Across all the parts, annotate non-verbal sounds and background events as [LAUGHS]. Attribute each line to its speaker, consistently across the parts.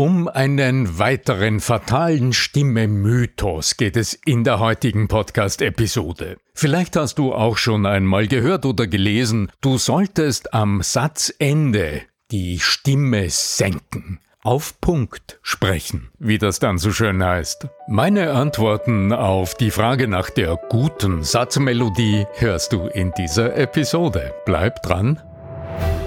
Speaker 1: Um einen weiteren fatalen Stimme-Mythos geht es in der heutigen Podcast-Episode. Vielleicht hast du auch schon einmal gehört oder gelesen, du solltest am Satzende die Stimme senken auf Punkt sprechen, wie das dann so schön heißt. Meine Antworten auf die Frage nach der guten Satzmelodie hörst du in dieser Episode. Bleib dran.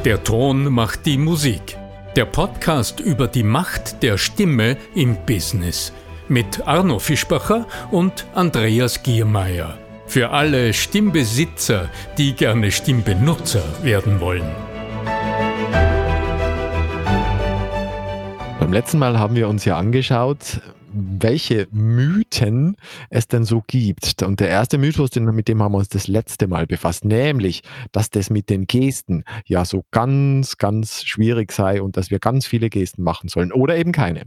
Speaker 1: Der Ton macht die Musik. Der Podcast über die Macht der Stimme im Business mit Arno Fischbacher und Andreas Giermeier. Für alle Stimmbesitzer, die gerne Stimmbenutzer werden wollen.
Speaker 2: Beim letzten Mal haben wir uns ja angeschaut, welche Mythen es denn so gibt. Und der erste Mythos, mit dem haben wir uns das letzte Mal befasst, nämlich, dass das mit den Gesten ja so ganz, ganz schwierig sei und dass wir ganz viele Gesten machen sollen oder eben keine.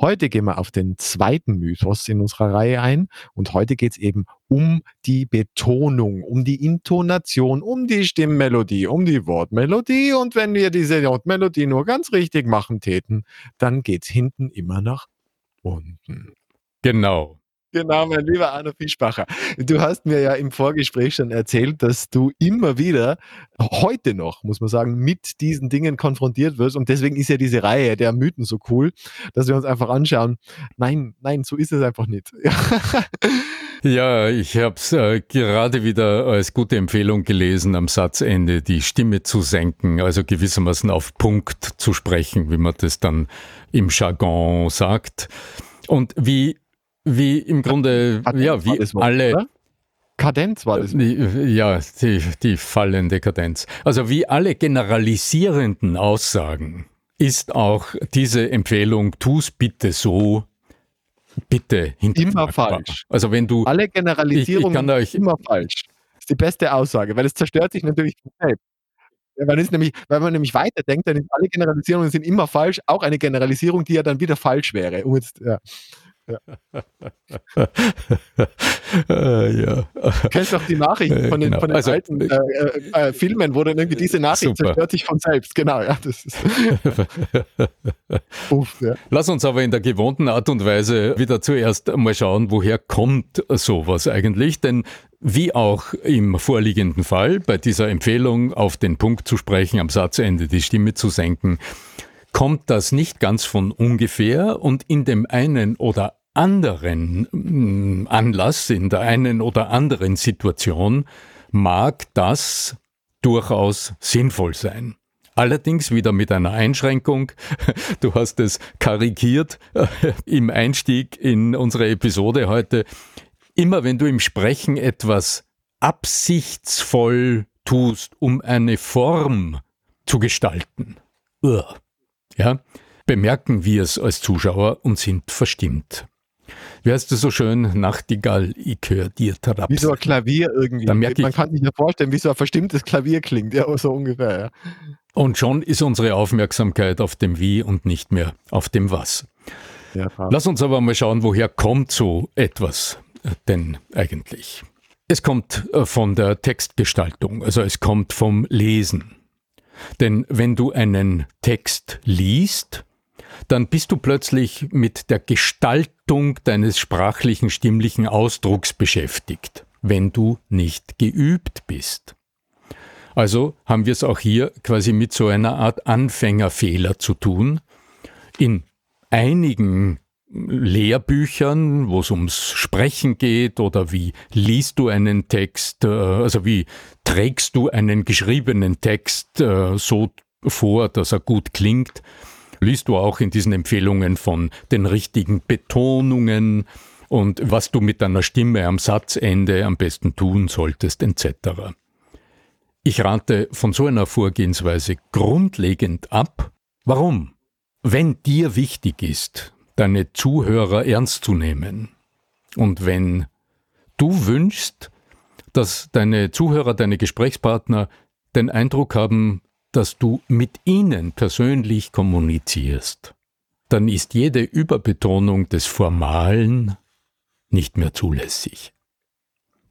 Speaker 2: Heute gehen wir auf den zweiten Mythos in unserer Reihe ein und heute geht es eben um die Betonung, um die Intonation, um die Stimmmelodie, um die Wortmelodie und wenn wir diese Wortmelodie nur ganz richtig machen täten, dann geht es hinten immer nach unten.
Speaker 1: Genau.
Speaker 2: Genau, mein lieber Arno Fischbacher. Du hast mir ja im Vorgespräch schon erzählt, dass du immer wieder, heute noch, muss man sagen, mit diesen Dingen konfrontiert wirst. Und deswegen ist ja diese Reihe der Mythen so cool, dass wir uns einfach anschauen. Nein, nein, so ist es einfach nicht. [LAUGHS]
Speaker 1: Ja, ich habe es äh, gerade wieder als gute Empfehlung gelesen, am Satzende die Stimme zu senken, also gewissermaßen auf Punkt zu sprechen, wie man das dann im Jargon sagt. Und wie, wie im Grunde, Kadenz ja, wie Wort, alle. Oder?
Speaker 2: Kadenz war das.
Speaker 1: Ja, die, die fallende Kadenz. Also wie alle generalisierenden Aussagen ist auch diese Empfehlung, tu es bitte so, bitte
Speaker 2: Immer falsch.
Speaker 1: Also wenn du.
Speaker 2: Alle Generalisierungen sind immer falsch. Das ist die beste Aussage, weil es zerstört sich natürlich selbst. Ja, weil, nämlich, weil man nämlich weiterdenkt, dann sind alle Generalisierungen sind immer falsch, auch eine Generalisierung, die ja dann wieder falsch wäre. Um jetzt, ja. Ja. äh, [LAUGHS] ja. Du kennst doch die Nachrichten von den, genau. von den also, alten äh, äh, äh, Filmen, wo dann irgendwie diese Nachricht super. zerstört sich von selbst. Genau, ja. Das ist [LAUGHS]
Speaker 1: Uff, ja. Lass uns aber in der gewohnten Art und Weise wieder zuerst mal schauen, woher kommt sowas eigentlich? Denn wie auch im vorliegenden Fall, bei dieser Empfehlung auf den Punkt zu sprechen, am Satzende die Stimme zu senken, kommt das nicht ganz von ungefähr und in dem einen oder anderen mm, Anlass, in der einen oder anderen Situation mag das durchaus sinnvoll sein. Allerdings wieder mit einer Einschränkung. [LAUGHS] Du hast es karikiert äh, im Einstieg in unsere Episode heute. Immer wenn du im Sprechen etwas absichtsvoll tust, um eine Form zu gestalten, ja, bemerken wir es als Zuschauer und sind verstimmt. Wie heißt es so schön? Nachtigall, ich höre dir
Speaker 2: Traps. Wie so ein Klavier irgendwie. Man
Speaker 1: ich,
Speaker 2: kann sich ja vorstellen, wie so ein verstimmtes Klavier klingt, ja, so ungefähr. Ja.
Speaker 1: Und schon ist unsere Aufmerksamkeit auf dem Wie und nicht mehr auf dem Was. Ja, Lass uns aber mal schauen, woher kommt so etwas äh, denn eigentlich? Es kommt äh, von der Textgestaltung, also es kommt vom Lesen. Denn wenn du einen Text liest, dann bist du plötzlich mit der Gestaltung deines sprachlichen, stimmlichen Ausdrucks beschäftigt, wenn du nicht geübt bist. Also haben wir es auch hier quasi mit so einer Art Anfängerfehler zu tun. In einigen Lehrbüchern, wo es ums Sprechen geht oder wie liest du einen Text, äh, also wie trägst du einen geschriebenen Text äh, so vor, dass er gut klingt, liest du auch in diesen Empfehlungen von den richtigen Betonungen und was du mit deiner Stimme am Satzende am besten tun solltest, etc. Ich rate von so einer Vorgehensweise grundlegend ab. Warum? Wenn dir wichtig ist, deine Zuhörer ernst zu nehmen. Und wenn du wünschst, dass deine Zuhörer, deine Gesprächspartner den Eindruck haben, dass du mit ihnen persönlich kommunizierst, dann ist jede Überbetonung des Formalen nicht mehr zulässig.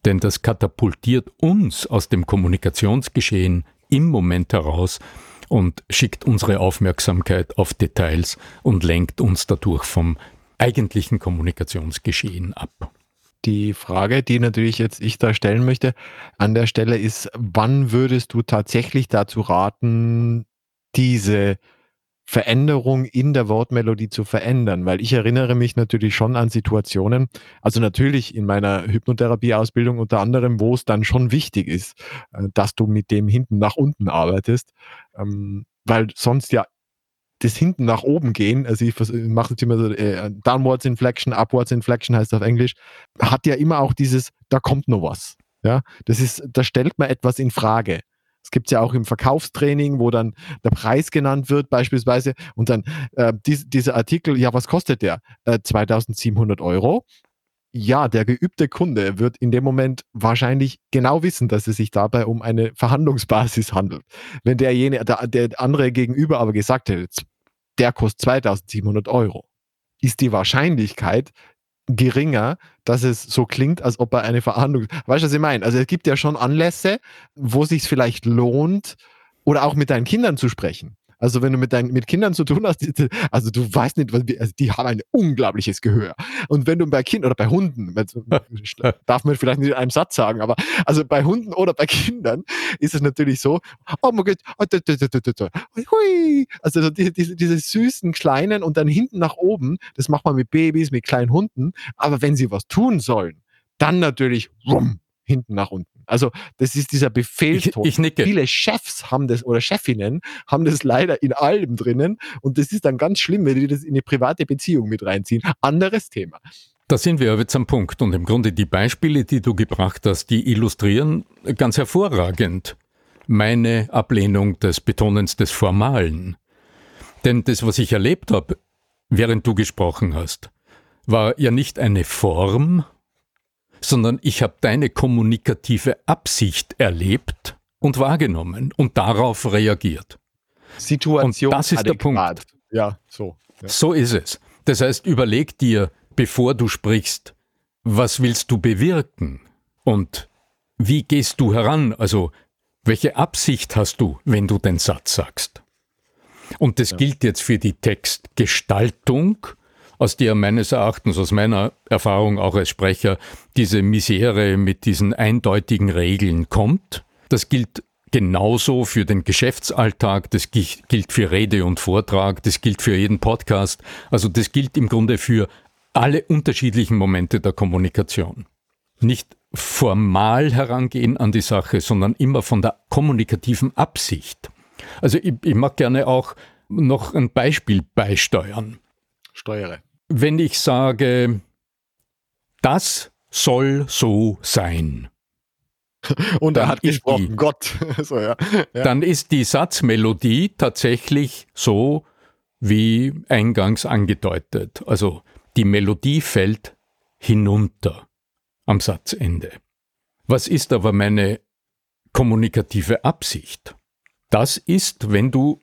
Speaker 1: Denn das katapultiert uns aus dem Kommunikationsgeschehen im Moment heraus und schickt unsere Aufmerksamkeit auf Details und lenkt uns dadurch vom eigentlichen Kommunikationsgeschehen ab.
Speaker 2: Die Frage, die natürlich jetzt ich da stellen möchte, an der Stelle ist, wann würdest du tatsächlich dazu raten, diese Veränderung in der Wortmelodie zu verändern, weil ich erinnere mich natürlich schon an Situationen, also natürlich in meiner Hypnotherapieausbildung unter anderem, wo es dann schon wichtig ist, äh, dass du mit dem hinten nach unten arbeitest, ähm, weil sonst ja das hinten nach oben gehen, also ich mache jetzt immer so äh, Downwards Inflection, Upwards Inflection heißt auf Englisch, hat ja immer auch dieses, da kommt noch was. Ja, das ist, da stellt man etwas in Frage. Es gibt ja auch im Verkaufstraining, wo dann der Preis genannt wird, beispielsweise, und dann äh, dies, dieser Artikel, ja, was kostet der? Äh, 2700 Euro. Ja, der geübte Kunde wird in dem Moment wahrscheinlich genau wissen, dass es sich dabei um eine Verhandlungsbasis handelt. Wenn derjenige, der, der andere gegenüber aber gesagt hätte, der kostet 2700 Euro, ist die Wahrscheinlichkeit, geringer, dass es so klingt, als ob er eine Verhandlung. Weißt du, was ich meine? Also es gibt ja schon Anlässe, wo es sich vielleicht lohnt, oder auch mit deinen Kindern zu sprechen. Also wenn du mit deinen mit Kindern zu tun hast, also du weißt nicht, also die haben ein unglaubliches Gehör. Und wenn du bei Kindern oder bei Hunden, [LAUGHS] darf man vielleicht nicht in einem Satz sagen, aber also bei Hunden oder bei Kindern ist es natürlich so, oh mein Gott, also diese, diese, diese süßen kleinen und dann hinten nach oben, das macht man mit Babys, mit kleinen Hunden, aber wenn sie was tun sollen, dann natürlich rum, hinten nach unten. Also das ist dieser Befehlston.
Speaker 1: Ich, ich nicke.
Speaker 2: Viele Chefs haben das oder Chefinnen haben das leider in allem drinnen und das ist dann ganz schlimm, wenn die das in eine private Beziehung mit reinziehen. Anderes Thema.
Speaker 1: Da sind wir jetzt am Punkt und im Grunde die Beispiele, die du gebracht hast, die illustrieren ganz hervorragend meine Ablehnung des Betonens des Formalen. Denn das, was ich erlebt habe, während du gesprochen hast, war ja nicht eine Form, sondern ich habe deine kommunikative Absicht erlebt und wahrgenommen und darauf reagiert.
Speaker 2: Situation.
Speaker 1: Und das ist adäquat. der Punkt.
Speaker 2: Ja, so.
Speaker 1: Ja. So ist es. Das heißt, überleg dir, bevor du sprichst, was willst du bewirken und wie gehst du heran? Also, welche Absicht hast du, wenn du den Satz sagst? Und das ja. gilt jetzt für die Textgestaltung aus der meines Erachtens, aus meiner Erfahrung auch als Sprecher, diese Misere mit diesen eindeutigen Regeln kommt. Das gilt genauso für den Geschäftsalltag, das gilt für Rede und Vortrag, das gilt für jeden Podcast. Also das gilt im Grunde für alle unterschiedlichen Momente der Kommunikation. Nicht formal herangehen an die Sache, sondern immer von der kommunikativen Absicht. Also ich, ich mag gerne auch noch ein Beispiel beisteuern.
Speaker 2: Steuere.
Speaker 1: Wenn ich sage, das soll so sein.
Speaker 2: Und er hat gesprochen, die, Gott. [LAUGHS] so, ja.
Speaker 1: Ja. Dann ist die Satzmelodie tatsächlich so wie eingangs angedeutet. Also die Melodie fällt hinunter am Satzende. Was ist aber meine kommunikative Absicht? Das ist, wenn du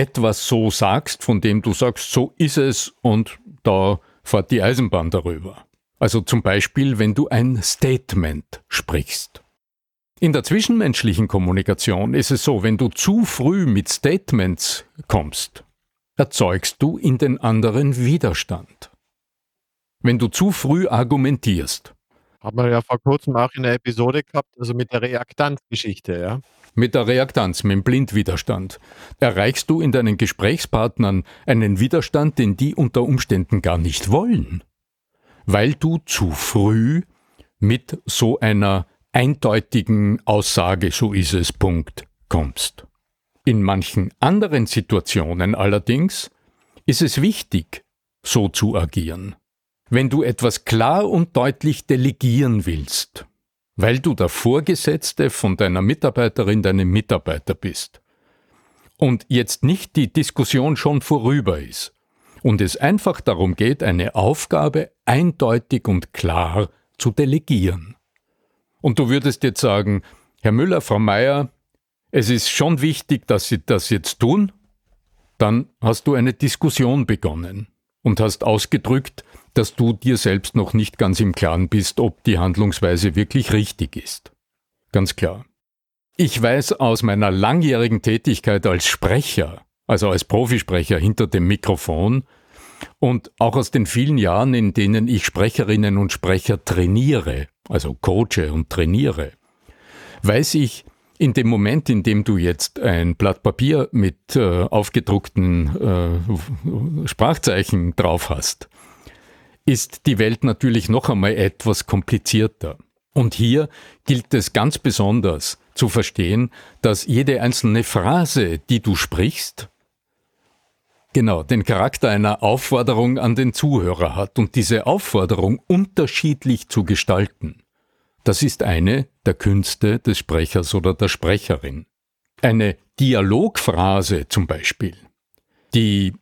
Speaker 1: etwas so sagst, von dem du sagst, so ist es und da fährt die Eisenbahn darüber. Also zum Beispiel, wenn du ein Statement sprichst. In der zwischenmenschlichen Kommunikation ist es so, wenn du zu früh mit Statements kommst, erzeugst du in den anderen Widerstand. Wenn du zu früh argumentierst.
Speaker 2: Haben wir ja vor kurzem auch in der Episode gehabt, also mit der Reaktanzgeschichte, ja.
Speaker 1: Mit der Reaktanz, mit dem Blindwiderstand, erreichst du in deinen Gesprächspartnern einen Widerstand, den die unter Umständen gar nicht wollen, weil du zu früh mit so einer eindeutigen Aussage, so ist es, Punkt, kommst. In manchen anderen Situationen allerdings ist es wichtig, so zu agieren. Wenn du etwas klar und deutlich delegieren willst, weil du der Vorgesetzte von deiner Mitarbeiterin, deinem Mitarbeiter bist. Und jetzt nicht die Diskussion schon vorüber ist und es einfach darum geht, eine Aufgabe eindeutig und klar zu delegieren. Und du würdest jetzt sagen, Herr Müller, Frau Meier, es ist schon wichtig, dass Sie das jetzt tun, dann hast du eine Diskussion begonnen und hast ausgedrückt, dass du dir selbst noch nicht ganz im Klaren bist, ob die Handlungsweise wirklich richtig ist. Ganz klar. ich weiß aus meiner langjährigen Tätigkeit als Sprecher, also als Profisprecher hinter dem Mikrofon und auch aus den vielen Jahren, in denen ich Sprecherinnen und Sprecher trainiere, also coache und trainiere, weiß ich, in dem Moment, in dem du jetzt ein Blatt Papier mit äh, aufgedruckten äh, Sprachzeichen drauf hast, ist die Welt natürlich noch einmal etwas komplizierter. Und hier gilt es ganz besonders, zu verstehen, dass jede einzelne Phrase, die du sprichst, genau den Charakter einer Aufforderung an den Zuhörer hat und diese Aufforderung unterschiedlich zu gestalten. Das ist eine der Künste des Sprechers oder der Sprecherin. Eine Dialogphrase zum Beispiel, die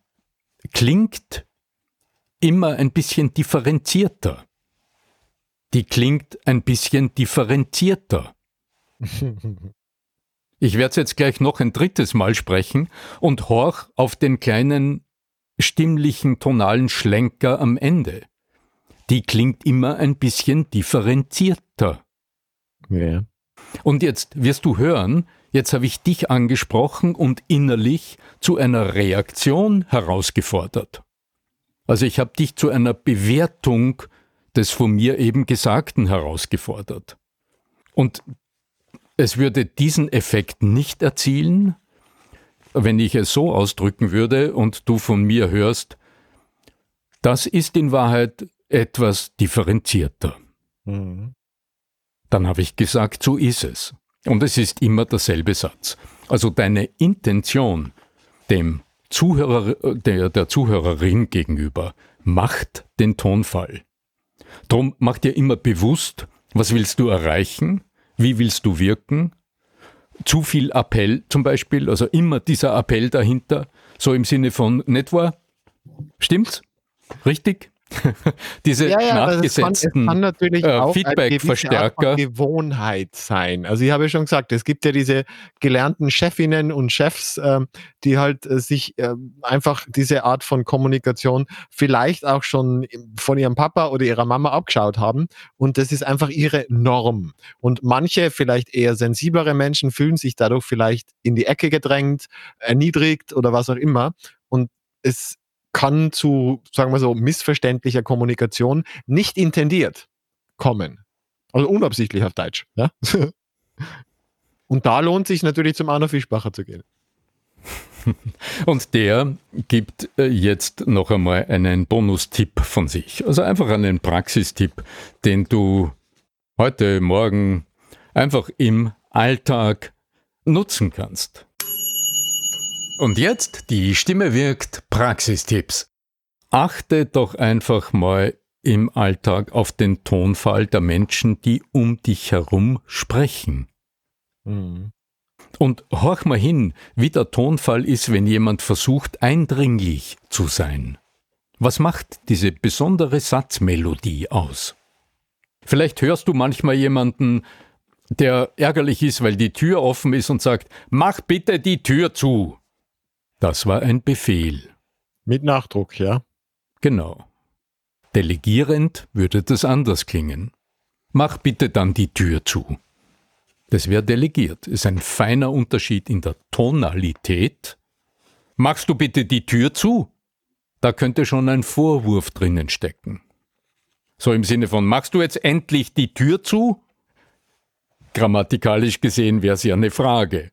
Speaker 1: klingt immer ein bisschen differenzierter. Die klingt ein bisschen differenzierter. [LAUGHS] Ich werde es jetzt gleich noch ein drittes Mal sprechen und horch auf den kleinen stimmlichen tonalen Schlenker am Ende. Die klingt immer ein bisschen differenzierter. Ja. Und jetzt wirst du hören, jetzt habe ich dich angesprochen und innerlich zu einer Reaktion herausgefordert. Also ich habe dich zu einer Bewertung des von mir eben Gesagten herausgefordert. Und es würde diesen Effekt nicht erzielen, wenn ich es so ausdrücken würde und du von mir hörst, das ist in Wahrheit etwas differenzierter. Mhm. Dann habe ich gesagt, so ist es. Und es ist immer derselbe Satz. Also deine Intention dem Zuhörer, der, der Zuhörerin gegenüber macht den Tonfall. Drum mach dir immer bewusst, was willst du erreichen wie willst du wirken? Zu viel Appell zum Beispiel, also immer dieser Appell dahinter, so im Sinne von nicht wahr? Stimmt's? Richtig? [LAUGHS] Diese ja, ja, nachgesetzten kann, kann äh, Feedback-Verstärker.
Speaker 2: Gewohnheit sein. Also ich habe ja schon gesagt, es gibt ja diese gelernten Chefinnen und Chefs, äh, die halt äh, sich äh, einfach diese Art von Kommunikation vielleicht auch schon von ihrem Papa oder ihrer Mama abgeschaut haben. Und das ist einfach ihre Norm. Und manche, vielleicht eher sensiblere Menschen, fühlen sich dadurch vielleicht in die Ecke gedrängt, erniedrigt oder was auch immer. Und es kann zu, sagen wir so, missverständlicher Kommunikation nicht intendiert kommen. Also unabsichtlich auf Deutsch. Ja? [LAUGHS] Und da lohnt sich natürlich zum Arno Fischbacher zu gehen. [LAUGHS]
Speaker 1: Und der gibt äh, jetzt noch einmal einen Bonustipp von sich. Also einfach einen Praxistipp, den du heute, morgen einfach im Alltag nutzen kannst. Und jetzt die Stimme wirkt Praxistipps. Achte doch einfach mal im Alltag auf den Tonfall der Menschen, die um dich herum sprechen. Mhm. Und horch mal hin, wie der Tonfall ist, wenn jemand versucht, eindringlich zu sein. Was macht diese besondere Satzmelodie aus? Vielleicht hörst du manchmal jemanden, der ärgerlich ist, weil die Tür offen ist und sagt, mach bitte die Tür zu. Das war ein Befehl.
Speaker 2: Mit Nachdruck, ja.
Speaker 1: Genau. Delegierend würde das anders klingen. Mach bitte dann die Tür zu. Das wäre delegiert. Ist ein feiner Unterschied in der Tonalität. Machst du bitte die Tür zu? Da könnte schon ein Vorwurf drinnen stecken. So im Sinne von, machst du jetzt endlich die Tür zu? Grammatikalisch gesehen wäre es ja eine Frage.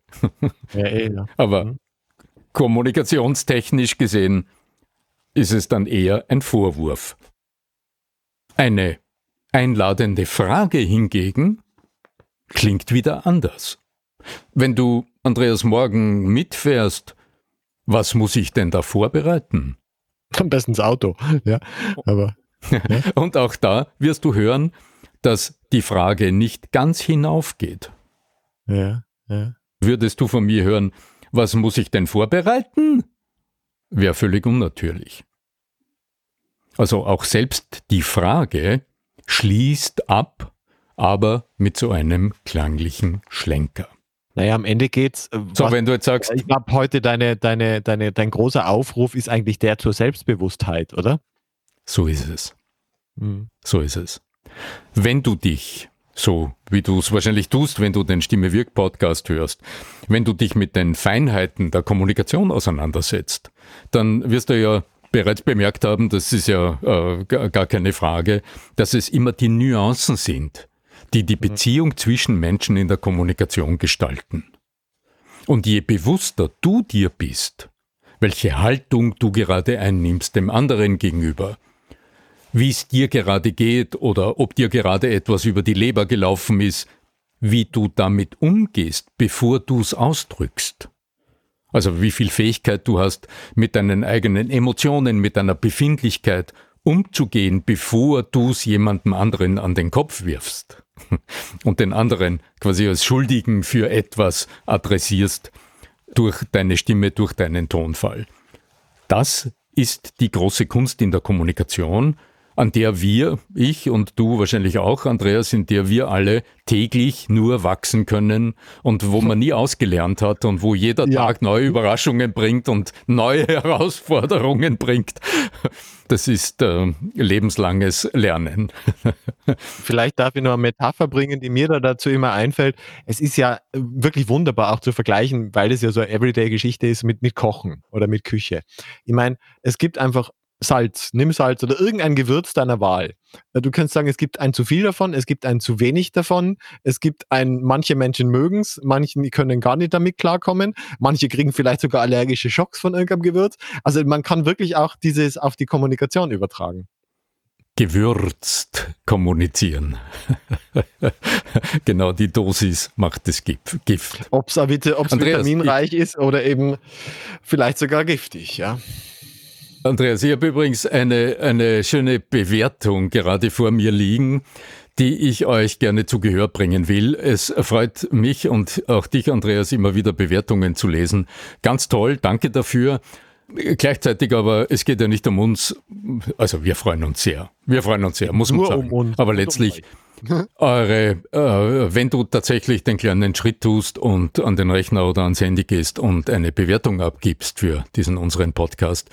Speaker 1: Ja, eh, ja. [LAUGHS] Aber mhm kommunikationstechnisch gesehen ist es dann eher ein Vorwurf. Eine einladende Frage hingegen klingt wieder anders. Wenn du, Andreas, morgen mitfährst, was muss ich denn da vorbereiten?
Speaker 2: Am besten das Auto, ja. Aber,
Speaker 1: ja. [LAUGHS] Und auch da wirst du hören, dass die Frage nicht ganz hinaufgeht. Ja, ja. Würdest du von mir hören, was muss ich denn vorbereiten? Wäre völlig unnatürlich. Also auch selbst die Frage schließt ab, aber mit so einem klanglichen Schlenker.
Speaker 2: Naja, am Ende geht's.
Speaker 1: Äh, so, was, wenn du jetzt sagst.
Speaker 2: Ich glaube, heute deine, deine, deine, dein großer Aufruf ist eigentlich der zur Selbstbewusstheit, oder?
Speaker 1: So ist es. Mhm. So ist es. Wenn du dich so wie du es wahrscheinlich tust, wenn du den Stimme Wirk Podcast hörst, wenn du dich mit den Feinheiten der Kommunikation auseinandersetzt, dann wirst du ja bereits bemerkt haben, das ist ja äh, gar keine Frage, dass es immer die Nuancen sind, die die mhm. Beziehung zwischen Menschen in der Kommunikation gestalten. Und je bewusster du dir bist, welche Haltung du gerade einnimmst dem anderen gegenüber, wie es dir gerade geht oder ob dir gerade etwas über die Leber gelaufen ist, wie du damit umgehst, bevor du es ausdrückst. Also wie viel Fähigkeit du hast, mit deinen eigenen Emotionen, mit deiner Befindlichkeit umzugehen, bevor du es jemandem anderen an den Kopf wirfst [LAUGHS] und den anderen quasi als Schuldigen für etwas adressierst durch deine Stimme, durch deinen Tonfall. Das ist die große Kunst in der Kommunikation, an der wir, ich und du wahrscheinlich auch, Andreas, in der wir alle täglich nur wachsen können und wo man nie ausgelernt hat und wo jeder ja. Tag neue Überraschungen bringt und neue [LAUGHS] Herausforderungen bringt. Das ist äh, lebenslanges Lernen. [LAUGHS]
Speaker 2: Vielleicht darf ich noch eine Metapher bringen, die mir da dazu immer einfällt. Es ist ja wirklich wunderbar auch zu vergleichen, weil es ja so eine Everyday-Geschichte ist mit, mit Kochen oder mit Küche. Ich meine, es gibt einfach Salz, nimm Salz oder irgendein Gewürz deiner Wahl. Äh, du kannst sagen, es gibt ein zu viel davon, es gibt ein zu wenig davon, es gibt ein, manche Menschen mögen es, manche können gar nicht damit klarkommen, manche kriegen vielleicht sogar allergische Schocks von irgendeinem Gewürz. Also man kann wirklich auch dieses auf die Kommunikation übertragen.
Speaker 1: Gewürzt kommunizieren. [LAUGHS] genau die Dosis macht das Gift.
Speaker 2: Ob es vitaminreich ist oder eben vielleicht sogar giftig, ja.
Speaker 1: Andreas, ich habe übrigens eine, eine schöne Bewertung gerade vor mir liegen, die ich euch gerne zu Gehör bringen will. Es freut mich und auch dich, Andreas, immer wieder Bewertungen zu lesen. Ganz toll, danke dafür. Gleichzeitig aber, es geht ja nicht um uns, also wir freuen uns sehr. Wir freuen uns sehr, muss man Nur sagen. Um aber letztlich [LAUGHS] eure, äh, wenn du tatsächlich den kleinen Schritt tust und an den Rechner oder ans Handy gehst und eine Bewertung abgibst für diesen unseren Podcast,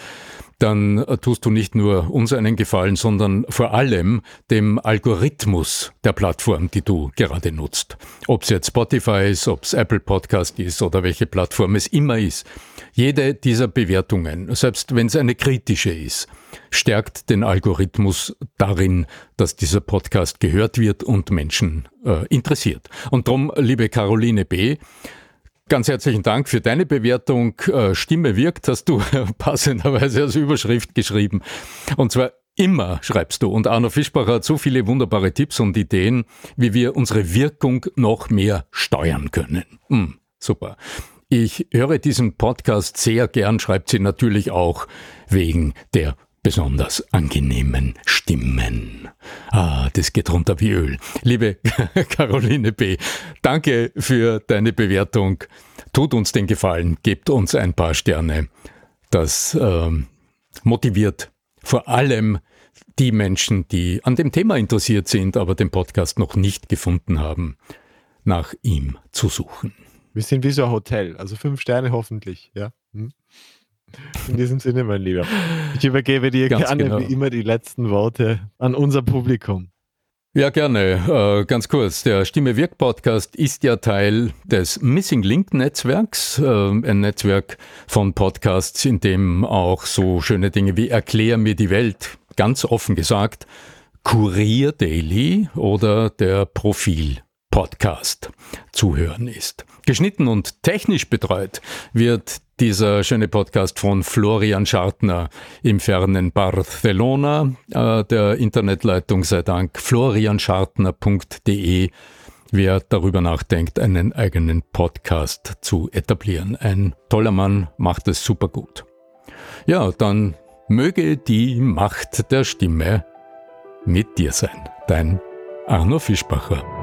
Speaker 1: dann äh, tust du nicht nur uns einen Gefallen, sondern vor allem dem Algorithmus der Plattform, die du gerade nutzt. Ob es jetzt Spotify ist, ob es Apple Podcast ist oder welche Plattform es immer ist. Jede dieser Bewertungen, selbst wenn es eine kritische ist, stärkt den Algorithmus darin, dass dieser Podcast gehört wird und Menschen äh, interessiert. Und darum, liebe Caroline B., Ganz herzlichen Dank für deine Bewertung. Äh, Stimme wirkt, hast du [LAUGHS] passenderweise als Überschrift geschrieben. Und zwar immer schreibst du. Und Arno Fischbacher hat so viele wunderbare Tipps und Ideen, wie wir unsere Wirkung noch mehr steuern können. Hm, super. Ich höre diesen Podcast sehr gern, schreibt sie natürlich auch wegen der besonders angenehmen Stimmen. Ah, das geht runter wie Öl. Liebe [LAUGHS] Caroline B., danke für deine Bewertung. Tut uns den Gefallen, gebt uns ein paar Sterne. Das ähm, motiviert vor allem die Menschen, die an dem Thema interessiert sind, aber den Podcast noch nicht gefunden haben, nach ihm zu suchen.
Speaker 2: Wir sind wie so ein Hotel, also fünf Sterne hoffentlich, ja. Hm? In diesem Sinne, mein Lieber. Ich übergebe dir Ganz gerne genau. wie immer die letzten Worte an unser Publikum.
Speaker 1: Ja, gerne. Äh, ganz kurz. Der Stimme Wirk Podcast ist ja Teil des Missing Link Netzwerks, äh, ein Netzwerk von Podcasts, in dem auch so schöne Dinge wie Erklär mir die Welt, ganz offen gesagt, Kurier Daily oder der Profil Podcast zu hören ist. Geschnitten und technisch betreut wird dieser schöne Podcast von Florian Schartner im fernen Barcelona. Äh, der Internetleitung sei Dank florianschartner.de. Wer darüber nachdenkt, einen eigenen Podcast zu etablieren. Ein toller Mann, macht es super gut. Ja, dann möge die Macht der Stimme mit dir sein. Dein Arno Fischbacher.